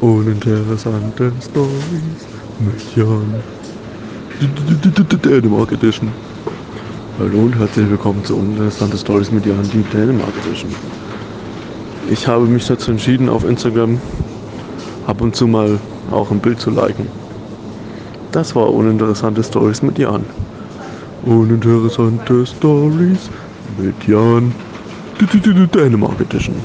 Uninteressante Stories mit Jan. Dänemark Edition. Hallo und herzlich willkommen zu Uninteressante Stories mit Jan, die Dänemark Edition. Ich habe mich dazu entschieden, auf Instagram ab und zu mal auch ein Bild zu liken. Das war Uninteressante Stories mit Jan. Uninteressante Stories mit Jan. Dänemark Edition.